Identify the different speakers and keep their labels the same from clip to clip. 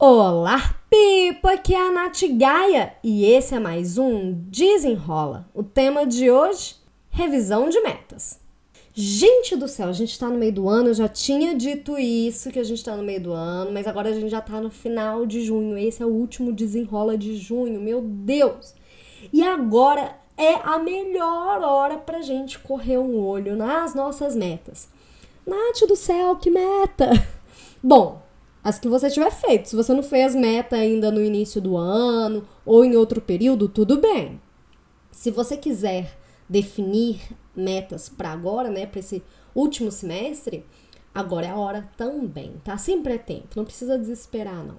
Speaker 1: Olá, Pipa! Aqui é a Nath Gaia e esse é mais um Desenrola. O tema de hoje: revisão de metas. Gente do céu, a gente tá no meio do ano, eu já tinha dito isso, que a gente tá no meio do ano, mas agora a gente já tá no final de junho. Esse é o último desenrola de junho, meu Deus! E agora é a melhor hora pra gente correr um olho nas nossas metas. Nath do céu, que meta! Bom, as que você tiver feito. Se você não fez meta ainda no início do ano ou em outro período, tudo bem. Se você quiser definir metas para agora, né, para esse último semestre, agora é a hora também, tá? Sempre é tempo, não precisa desesperar, não.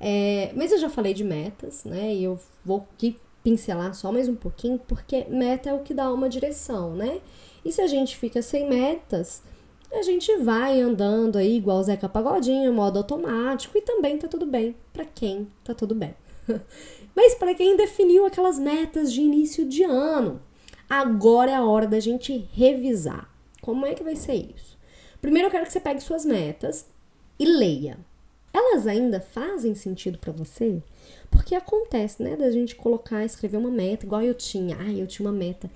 Speaker 1: É, mas eu já falei de metas, né, e eu vou aqui pincelar só mais um pouquinho, porque meta é o que dá uma direção, né? E se a gente fica sem metas, a gente vai andando aí igual o Zeca Pagodinho, modo automático, e também tá tudo bem. Para quem tá tudo bem. Mas para quem definiu aquelas metas de início de ano, agora é a hora da gente revisar. Como é que vai ser isso? Primeiro eu quero que você pegue suas metas e leia. Elas ainda fazem sentido para você? Porque acontece, né, da gente colocar, escrever uma meta, igual eu tinha. Ai, eu tinha uma meta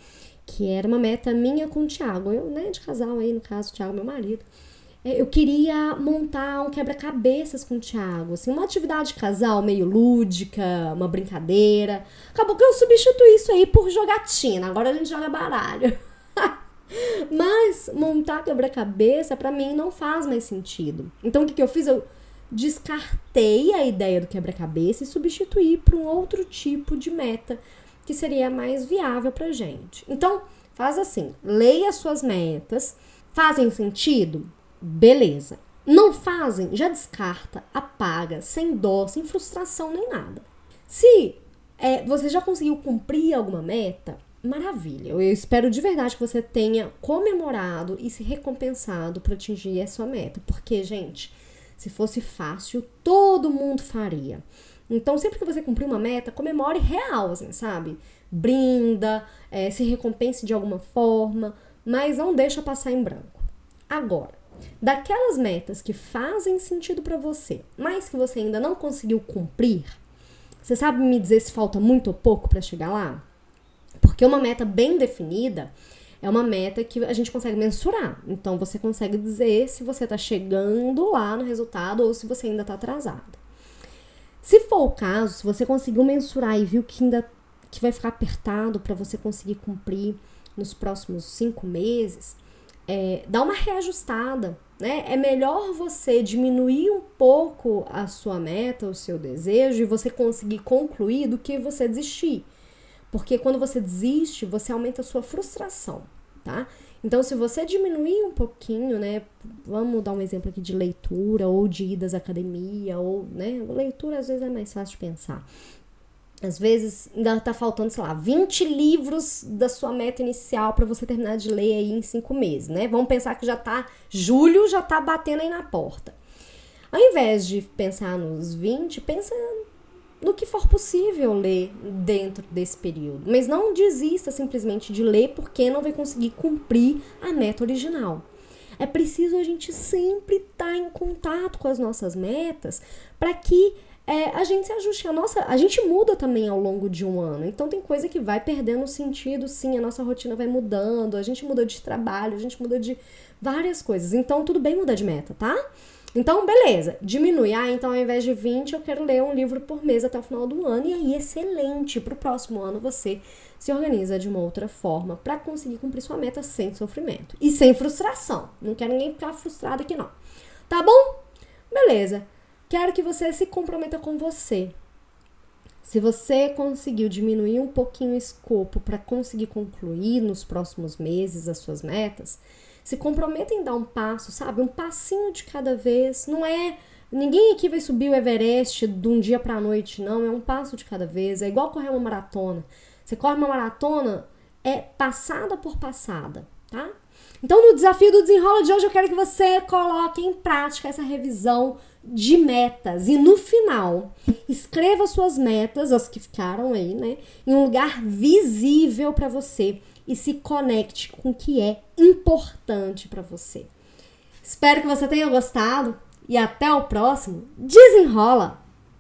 Speaker 1: que era uma meta minha com o Thiago, eu, né, de casal aí, no caso, o Thiago, meu marido. É, eu queria montar um quebra-cabeças com o Thiago, assim, uma atividade de casal meio lúdica, uma brincadeira. Acabou que eu substituí isso aí por jogatina, agora a gente joga baralho. Mas montar quebra-cabeça para mim não faz mais sentido. Então o que, que eu fiz? Eu descartei a ideia do quebra-cabeça e substituí por um outro tipo de meta que seria mais viável para gente. Então, faz assim: leia suas metas. Fazem sentido? Beleza. Não fazem? Já descarta, apaga, sem dó, sem frustração nem nada. Se é, você já conseguiu cumprir alguma meta, maravilha. Eu espero de verdade que você tenha comemorado e se recompensado para atingir a sua meta. Porque, gente, se fosse fácil, todo mundo faria. Então, sempre que você cumprir uma meta, comemore real, assim, sabe? Brinda, é, se recompense de alguma forma, mas não deixa passar em branco. Agora, daquelas metas que fazem sentido para você, mas que você ainda não conseguiu cumprir, você sabe me dizer se falta muito ou pouco para chegar lá? Porque uma meta bem definida é uma meta que a gente consegue mensurar. Então você consegue dizer se você está chegando lá no resultado ou se você ainda está atrasado. Se for o caso, se você conseguiu mensurar e viu que ainda que vai ficar apertado para você conseguir cumprir nos próximos cinco meses, é, dá uma reajustada, né? É melhor você diminuir um pouco a sua meta, o seu desejo, e você conseguir concluir do que você desistir. Porque quando você desiste, você aumenta a sua frustração, tá? Então, se você diminuir um pouquinho, né? Vamos dar um exemplo aqui de leitura ou de idas à academia, ou, né? Leitura às vezes é mais fácil de pensar. Às vezes ainda tá faltando, sei lá, 20 livros da sua meta inicial para você terminar de ler aí em cinco meses, né? Vamos pensar que já tá julho, já tá batendo aí na porta. Ao invés de pensar nos 20, pensa no que for possível ler dentro desse período. Mas não desista simplesmente de ler porque não vai conseguir cumprir a meta original. É preciso a gente sempre estar tá em contato com as nossas metas para que é, a gente se ajuste. A nossa, a gente muda também ao longo de um ano. Então tem coisa que vai perdendo sentido, sim. A nossa rotina vai mudando. A gente muda de trabalho, a gente muda de várias coisas. Então tudo bem mudar de meta, tá? Então, beleza, diminui. Ah, então ao invés de 20, eu quero ler um livro por mês até o final do ano. E aí, excelente. Para o próximo ano, você se organiza de uma outra forma para conseguir cumprir sua meta sem sofrimento e sem frustração. Não quero ninguém ficar frustrado aqui, não. Tá bom? Beleza. Quero que você se comprometa com você. Se você conseguiu diminuir um pouquinho o escopo para conseguir concluir nos próximos meses as suas metas, se comprometa em dar um passo, sabe? Um passinho de cada vez. Não é. Ninguém aqui vai subir o Everest de um dia para a noite, não. É um passo de cada vez. É igual correr uma maratona. Você corre uma maratona, é passada por passada, tá? Então, no desafio do desenrola de hoje, eu quero que você coloque em prática essa revisão de metas. E no final, escreva suas metas, as que ficaram aí, né? Em um lugar visível para você e se conecte com o que é importante para você. Espero que você tenha gostado e até o próximo. Desenrola!